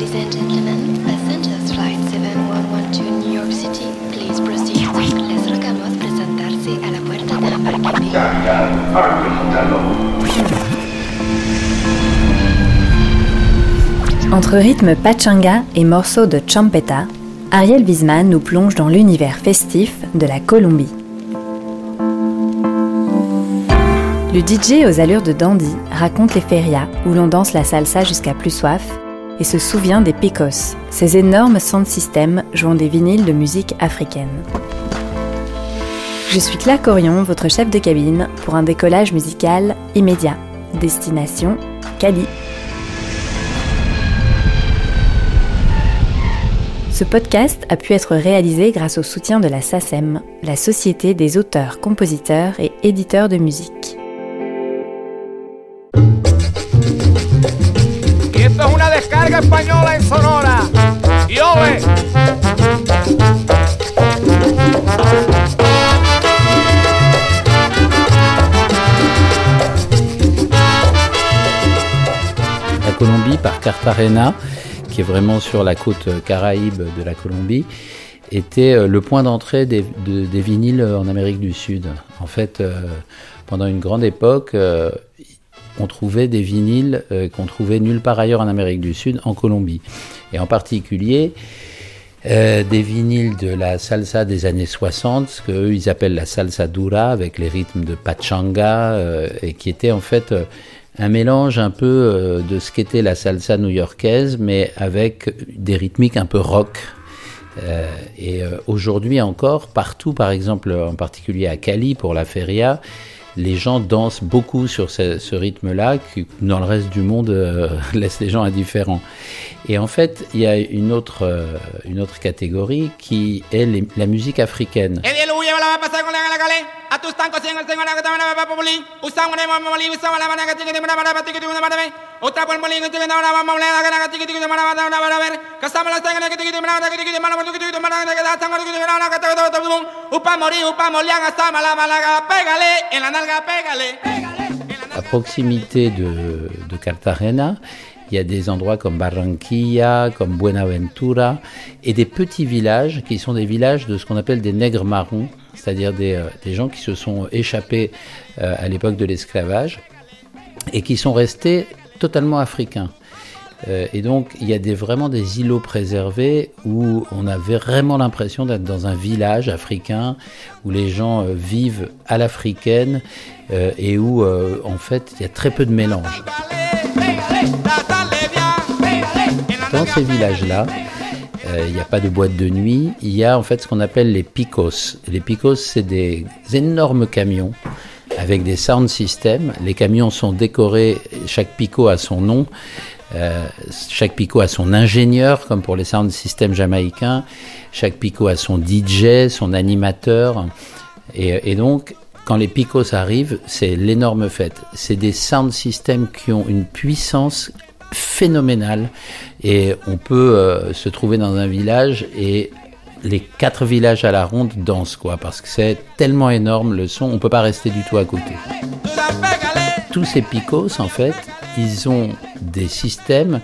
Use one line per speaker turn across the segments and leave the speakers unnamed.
Ladies and gentlemen, passengers flight 7112 to New York City, please proceed. Les rogamos presentarse la.
Entre rythme pachanga et morceaux de champeta, Ariel Wiesman nous plonge dans l'univers festif de la Colombie. Le DJ aux allures de dandy raconte les ferias où l'on danse la salsa jusqu'à plus soif et se souvient des picos, ces énormes sound systems jouant des vinyles de musique africaine. Je suis Claire Corion, votre chef de cabine, pour un décollage musical immédiat. Destination Cali. Ce podcast a pu être réalisé grâce au soutien de la SACEM, la Société des auteurs, compositeurs et éditeurs de musique.
La Colombie par Cartagena, qui est vraiment sur la côte caraïbe de la Colombie, était euh, le point d'entrée des, de- des vinyles en Amérique du Sud. En fait, euh, pendant une grande époque, euh, on trouvait des vinyles euh, qu'on trouvait nulle part ailleurs en Amérique du Sud, en Colombie. Et en particulier, euh, des vinyles de la salsa des années 60, ce qu'eux ils appellent la salsa dura, avec les rythmes de pachanga, euh, et qui était en fait euh, un mélange un peu euh, de ce qu'était la salsa new-yorkaise, mais avec des rythmiques un peu rock. Euh, et aujourd'hui encore, partout, par exemple, en particulier à Cali pour la feria, les gens dansent beaucoup sur ce, rythme-là, qui dans le reste du monde euh, laisse les gens indifférents. Et en fait, il y a une autre, euh, une autre catégorie qui est la musique africaine. À proximité de, Cartagena, il y a des endroits comme Barranquilla, comme Buenaventura, et des petits villages qui sont des villages de ce qu'on appelle des nègres marrons, c'est-à-dire des, euh, gens qui se sont échappés euh, à l'époque de l'esclavage et qui sont restés totalement africains. Euh, et donc, il y a vraiment des îlots préservés où on avait vraiment l'impression d'être dans un village africain où les gens euh, vivent à l'africaine euh, et où, en fait, il y a très peu de mélange. Dans ces villages-là, il n'y a pas de boîte de nuit, il y a en fait ce qu'on appelle les picos. Les picos, c'est des énormes camions avec des sound systems. Les camions sont décorés, chaque picot a son nom. Euh, chaque picot a son ingénieur, comme pour les sound systems jamaïcains. Chaque picot a son DJ, son animateur. Et, donc, quand les picos arrivent, c'est l'énorme fête. C'est des sound systems qui ont une puissance phénoménale. Et on peut euh, se trouver dans un village et les quatre villages à la ronde dansent, quoi, parce que c'est tellement énorme le son, on peut pas rester du tout à côté. Tous ces picos, en fait, ils ont des systèmes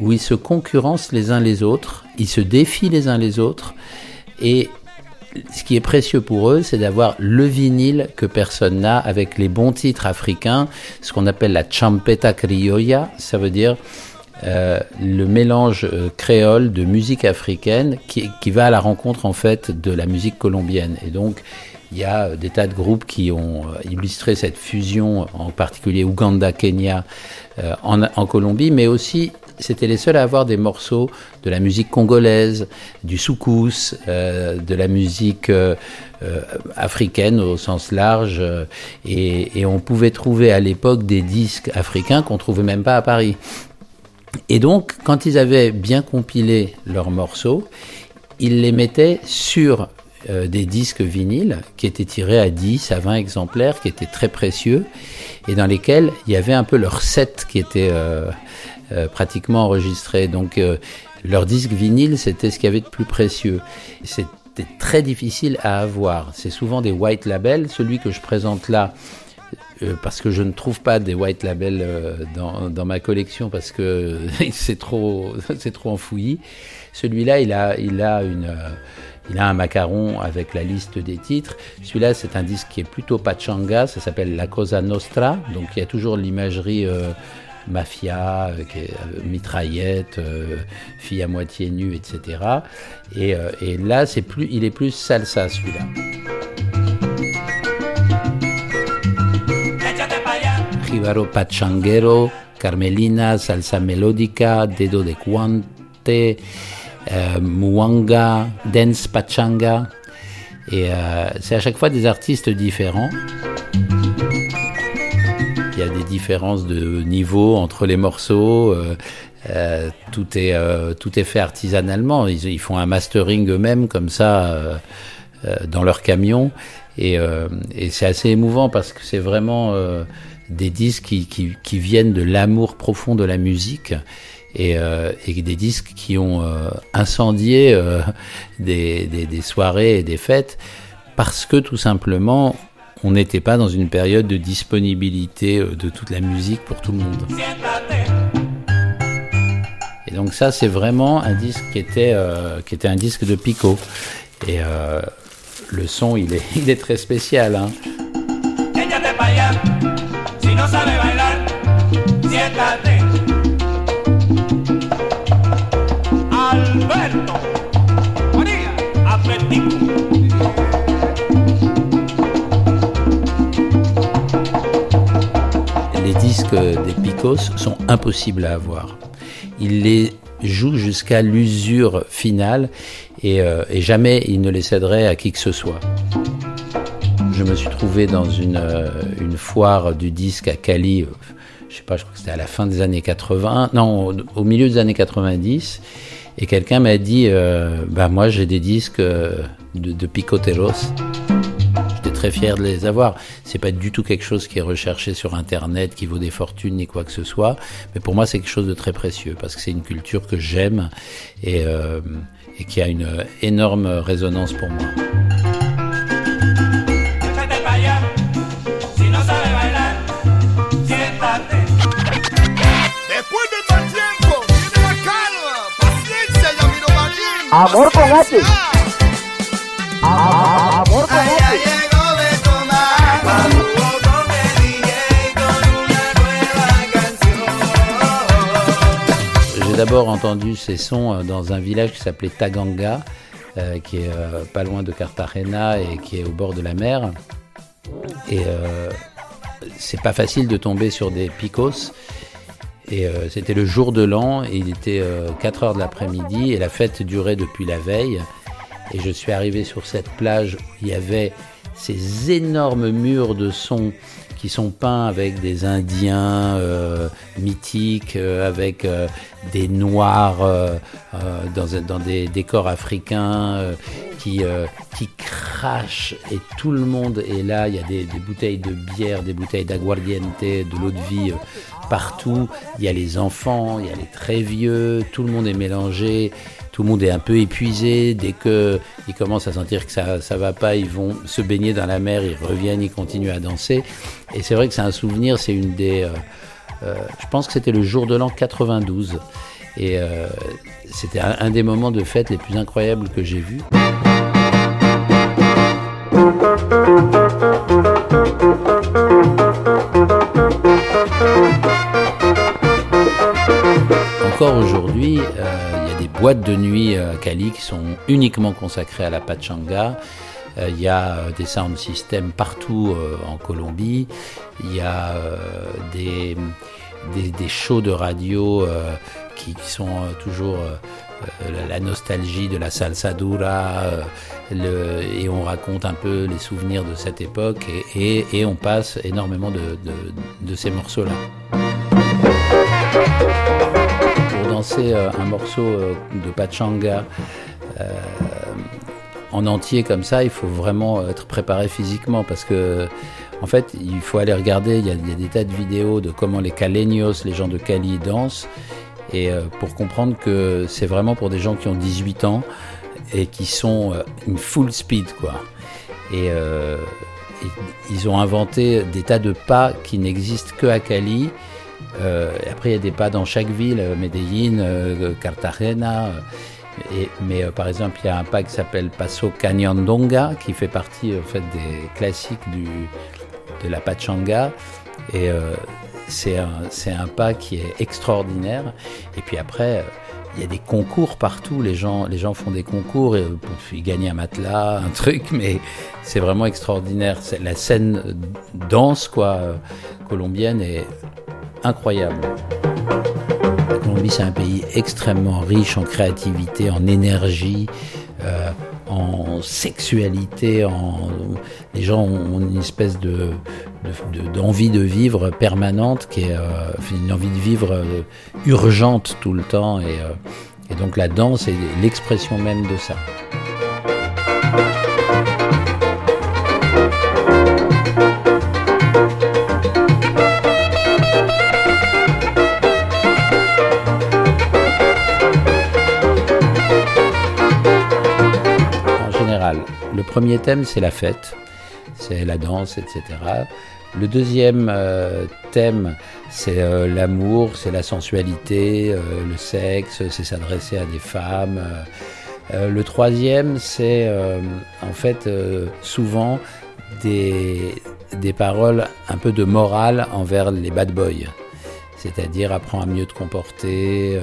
où ils se concurrencent les uns les autres, ils se défient les uns les autres, et ce qui est précieux pour eux, c'est d'avoir le vinyle que personne n'a avec les bons titres africains, ce qu'on appelle la champeta criolla, ça veut dire euh, le mélange euh, créole de musique africaine qui, va à la rencontre en fait de la musique colombienne. Et donc il y a euh, des tas de groupes qui ont illustré cette fusion, en particulier Ouganda, Kenya, en, Colombie, mais aussi c'était les seuls à avoir des morceaux de la musique congolaise, du soukous, de la musique africaine au sens large. Et, et, on pouvait trouver à l'époque des disques africains qu'on trouvait même pas à Paris. Et donc, quand ils avaient bien compilé leurs morceaux, ils les mettaient sur euh, des disques vinyles qui étaient tirés à 10, à 20 exemplaires, qui étaient très précieux, et dans lesquels il y avait un peu leur set qui était euh, euh, pratiquement enregistré. Donc leur disque vinyle, c'était ce qu'il y avait de plus précieux. C'était très difficile à avoir. C'est souvent des white labels. Celui que je présente là, parce que je ne trouve pas des white labels dans, dans, ma collection parce que c'est trop, c'est trop enfoui. Celui-là, il a, il a une, il a un macaron avec la liste des titres. Celui-là, c'est un disque qui est plutôt pachanga, ça s'appelle La Cosa Nostra. Donc il y a toujours l'imagerie euh, mafia, euh, euh, mitraillette, fille à moitié nue, etc. Et, et là, c'est plus, il est plus salsa celui-là. Pachanguero, Carmelina, Salsa Melódica, Dedo de Cuante, euh, Mwanga, Dance Pachanga. Et euh, c'est à chaque fois des artistes différents. Il y a des différences de niveau entre les morceaux. Euh, tout, est, tout est fait artisanalement. Ils, font un mastering eux-mêmes comme ça dans leur camion. Et c'est assez émouvant parce que c'est vraiment des disques qui, viennent de l'amour profond de la musique euh, et, des disques qui ont euh, incendié euh, des, soirées et des fêtes parce que tout simplement on n'était pas dans une période de disponibilité de toute la musique pour tout le monde. Et donc ça c'est vraiment un disque qui était, qui était un disque de Pico. Et le son il est, il est très spécial. Hein. Les disques des Picos sont impossibles à avoir. Il les joue jusqu'à l'usure finale et, euh, jamais il ne les céderait à qui que ce soit. Je me suis trouvé dans une, euh, une foire du disque à Cali, euh, je sais pas, je crois que c'était à la fin des années 80, non, au milieu des années 90, et quelqu'un m'a dit, euh, bah moi j'ai des disques euh, de, de Picoteros. J'étais très fier de les avoir. C'est pas du tout quelque chose qui est recherché sur Internet, qui vaut des fortunes ni quoi que ce soit. Mais pour moi c'est quelque chose de très précieux parce que c'est une culture que j'aime et qui a une énorme résonance pour moi. Amor con H. Amor con H. J'ai d'abord entendu ces sons euh, dans un village qui s'appelait Taganga, euh, qui est euh, pas loin de Cartagena et qui est au bord de la mer. Et euh, c'est pas facile de tomber sur des picos. Et euh, c'était le jour de l'an, et il était 4 euh, heures de l'après-midi, et la fête durait depuis la veille. Et je suis arrivé sur cette plage où il y avait ces énormes murs de son qui sont peints avec des Indiens euh, mythiques, euh, avec des Noirs dans, dans, des décors africains qui, qui crachent et tout le monde est là. Il y a des, des bouteilles de bière, des bouteilles d'aguardiente, de l'eau de vie partout. Il y a les enfants, il y a les très vieux, tout le monde est mélangé tout le monde est un peu épuisé. Dès qu'ils commencent à sentir que ça ça va pas, ils vont se baigner dans la mer, ils reviennent, ils continuent à danser. Et c'est vrai que c'est un souvenir, c'est une des... Euh, euh, je pense que c'était le jour de l'an 92. Et euh, c'était un, un, des moments de fête les plus incroyables que j'ai vus. Encore aujourd'hui, euh, il y a des boîtes de nuit à Cali qui sont uniquement consacrées à la pachanga. Euh, il y a euh, des sound systems partout en Colombie. Il y a des des, shows de radio qui, sont toujours la, nostalgie de la salsa dura, et on raconte un peu les souvenirs de cette époque, et, on passe énormément de, ces morceaux-là. Danser un morceau de Pachanga, en entier comme ça, il faut vraiment être préparé physiquement parce que, en fait, il faut aller regarder. Il y a, des tas de vidéos de comment les Caleños, les gens de Cali, dansent. Et euh, pour comprendre que c'est vraiment pour des gens qui ont 18 ans et qui sont euh, une full speed, quoi. Euh, et, ils ont inventé des tas de pas qui n'existent que à Cali. Après, il y a des pas dans chaque ville, Medellín, Cartagena mais euh, par exemple, il y a un pas qui s'appelle Paso Canyondonga, qui fait partie en fait, des classiques de la Pachanga. Et euh, c'est un, un, pas qui est extraordinaire. Et puis après, euh, il y a des concours partout. Les gens, les gens font des concours et ils gagnent un matelas, un truc, mais c'est vraiment extraordinaire. La scène danse quoi, colombienne est incroyable. Colombie, c'est un pays extrêmement riche en créativité, en énergie, euh, en sexualité. En... Les gens ont une espèce de, d'envie de, vivre permanente, qui est euh, une envie de vivre euh, urgente tout le temps. Et donc la danse est l'expression même de ça. Le premier thème, c'est la fête, c'est la danse, etc. Le deuxième euh, thème, c'est euh, l'amour, c'est la sensualité, euh, le sexe, c'est s'adresser à des femmes. le troisième, c'est en fait souvent des, paroles un peu de morale envers les bad boys c'est-à-dire apprends à mieux te comporter.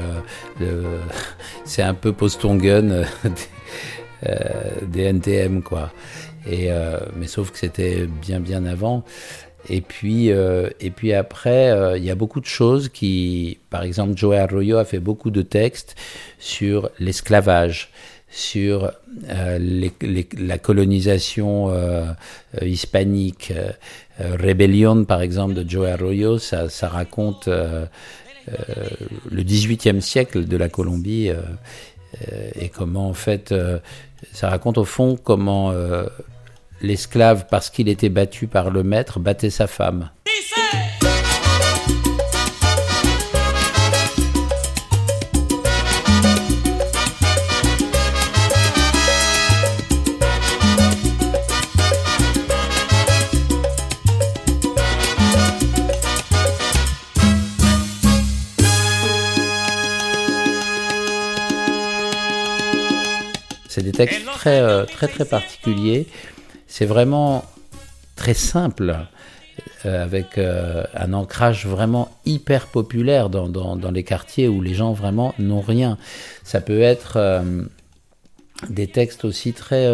c'est un peu post-gun euh, des NTM, quoi. Et, euh, mais sauf que c'était bien, bien avant. Et puis, euh, et puis après, il y a beaucoup de choses qui, par exemple, Joe Arroyo a fait beaucoup de textes sur l'esclavage, sur la colonisation hispanique. Rébellion, par exemple, de Joe Arroyo, ça, ça raconte le 18e siècle de la Colombie et comment, en fait, ça raconte au fond comment euh, l'esclave, parce qu'il était battu par le maître, battait sa femme. C'est des textes très, euh, très, très particuliers. C'est vraiment très simple, euh, avec euh, un ancrage vraiment hyper populaire dans, dans, les quartiers où les gens vraiment n'ont rien. Ça peut être des textes aussi très,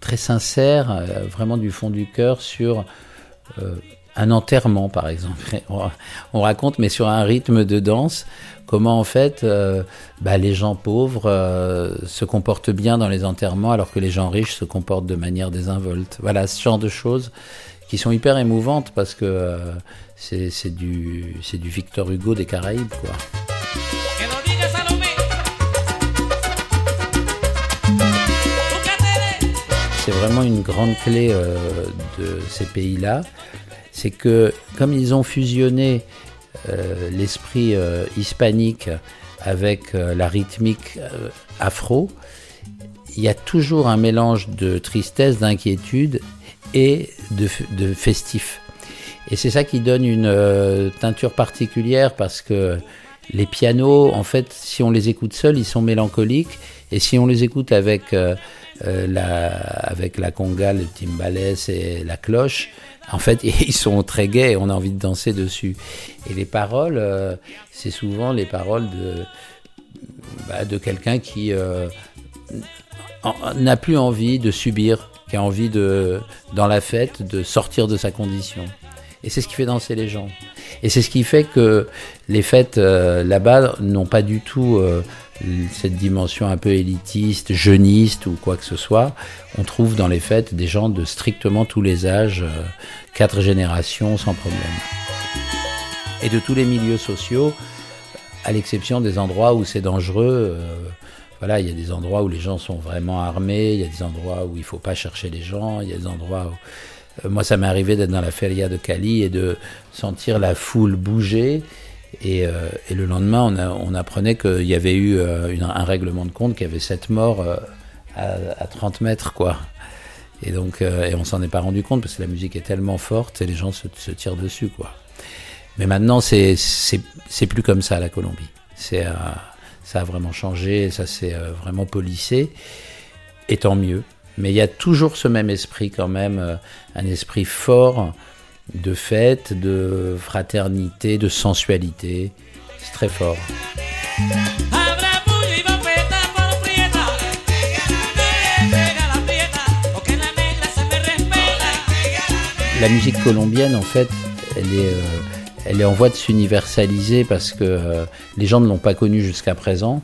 très sincères, vraiment du fond du cœur sur un enterrement par exemple. On raconte, mais sur un rythme de danse, comment en fait euh, bah, les gens pauvres euh, se comportent bien dans les enterrements alors que les gens riches se comportent de manière désinvolte. Voilà, ce genre de choses qui sont hyper émouvantes parce que euh, c'est du, Victor Hugo des Caraïbes. quoi. C'est vraiment une grande clé de ces pays-là c'est que comme ils ont fusionné euh, l'esprit euh, hispanique avec euh, la rythmique afro, il y a toujours un mélange de tristesse, d'inquiétude et de, festif. Et c'est ça qui donne une teinture particulière parce que les pianos, en fait, si on les écoute seuls, ils sont mélancoliques. Et si on les écoute avec, la, avec la conga, le timbales et la cloche, en fait, ils sont très gais on a envie de danser dessus. Et les paroles, euh, c'est souvent les paroles de, bah, de quelqu'un qui euh, n'a plus envie de subir, qui a envie de, dans la fête, de sortir de sa condition. Et c'est ce qui fait danser les gens. Et c'est ce qui fait que les fêtes euh, là-bas n'ont pas du tout cette dimension un peu élitiste, jeuniste ou quoi que ce soit. On trouve dans les fêtes des gens de strictement tous les âges, euh, quatre générations sans problème. Et de tous les milieux sociaux, à l'exception des endroits où c'est dangereux. voilà, il y a des endroits où les gens sont vraiment armés, il y a des endroits où il ne faut pas chercher les gens, il y a des endroits où euh, moi, ça m'est arrivé d'être dans la feria de Cali et de sentir la foule bouger. Et, euh, le lendemain, on, apprenait qu'il y avait eu euh, un règlement de compte, qu'il y avait sept morts à, 30 mètres, quoi. Et donc, et on s'en est pas rendu compte parce que la musique est tellement forte et les gens se, tirent dessus, quoi. Mais maintenant, c'est plus comme ça la Colombie. Ça a vraiment changé, ça s'est vraiment polissé, et tant mieux. Mais il y a toujours ce même esprit quand même, euh, un esprit fort de fête, de fraternité, de sensualité. C'est très fort. La musique colombienne, en fait, elle est, euh, en voie de s'universaliser parce que euh, les gens ne l'ont pas connue jusqu'à présent.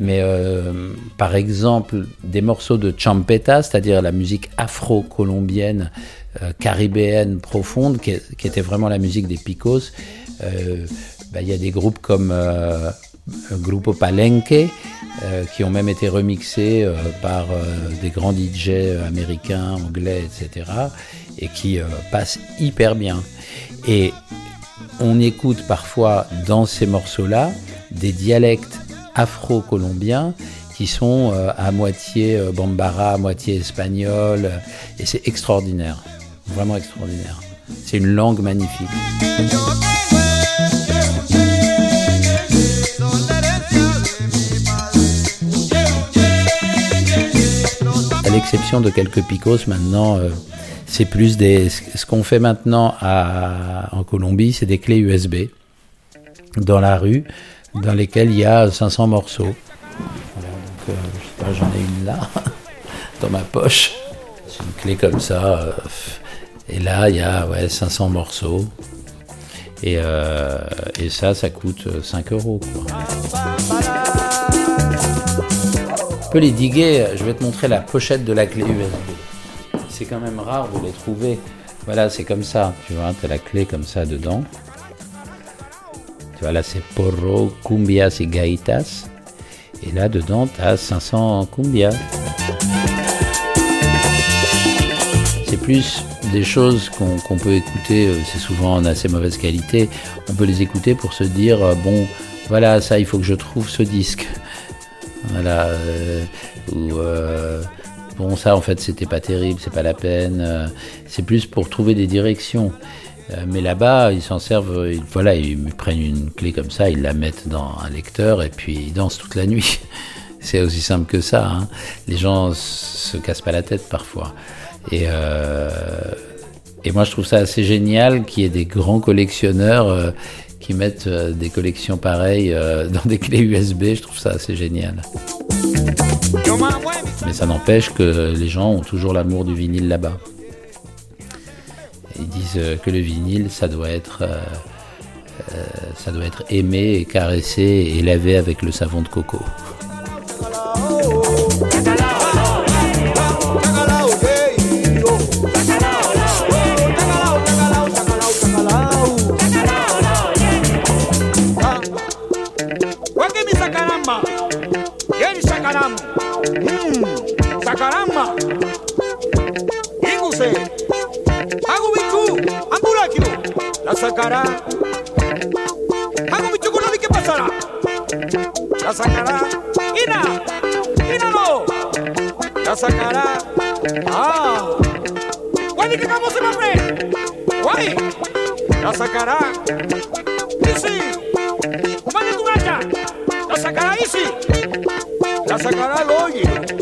Mais euh, par exemple, des morceaux de champeta, c'est-à-dire la musique afro-colombienne, euh, caribéenne profonde, qui, était vraiment la musique des picos, euh, bah, il y a des groupes comme Grupo Palenque, qui ont même été remixés par des grands DJ américains, anglais, etc., et qui passent hyper bien. Et on écoute parfois dans ces morceaux-là des dialectes afro-colombiens qui sont euh, à moitié euh, bambara, à moitié espagnol, et c'est extraordinaire, vraiment extraordinaire. C'est une langue magnifique. À l'exception de quelques picos, maintenant, euh, c'est plus des. Ce qu'on fait maintenant en Colombie, c'est des clés USB dans la rue dans lesquels il y a 500 morceaux. Voilà, donc, euh, je sais pas, j'en ai une là, dans ma poche. C'est une clé comme ça. Euh, et là, il y a ouais, 500 morceaux. Et, euh, et ça, ça coûte 5 euros. Quoi. On peut les diguer. Je vais te montrer la pochette de la clé USB. C'est quand même rare de les trouver. Voilà, c'est comme ça. Tu vois, tu as la clé comme ça dedans. Tu vois, là, c'est porro, cumbias et gaitas. Et là, dedans, tu as 500 cumbias. C'est plus des choses qu'on peut écouter, euh, c'est souvent en assez mauvaise qualité. On peut les écouter pour se dire, euh, bon, voilà, ça, il faut que je trouve ce disque. Voilà. Euh, ou, bon, ça, en fait, c'était pas terrible, c'est pas la peine. c'est plus pour trouver des directions. Euh, mais là-bas, ils s'en servent, ils, voilà, ils prennent une clé comme ça, ils la mettent dans un lecteur et puis ils dansent toute la nuit. C'est aussi simple que ça. Hein. Les gens se cassent pas la tête parfois. Et, euh, et moi, je trouve ça assez génial qu'il y ait des grands collectionneurs euh, qui mettent des collections pareilles dans des clés USB. Je trouve ça assez génial. Mais ça n'empêche que les gens ont toujours l'amour du vinyle là-bas. Ils disent euh, que le vinyle, ça doit être, euh, euh, aimé caressé et lavé avec le savon de coco. Sacará. Hago mi chocolate, ¿qué pasará? La sacará. ¡Ina! ¡Ina! La sacará. ¡Ah! ¡Guay, que vamos a ver! ¡Guay! La sacará. ¡Easy! ¡Mande tu gacha! La sacará Easy. La sacará Logi.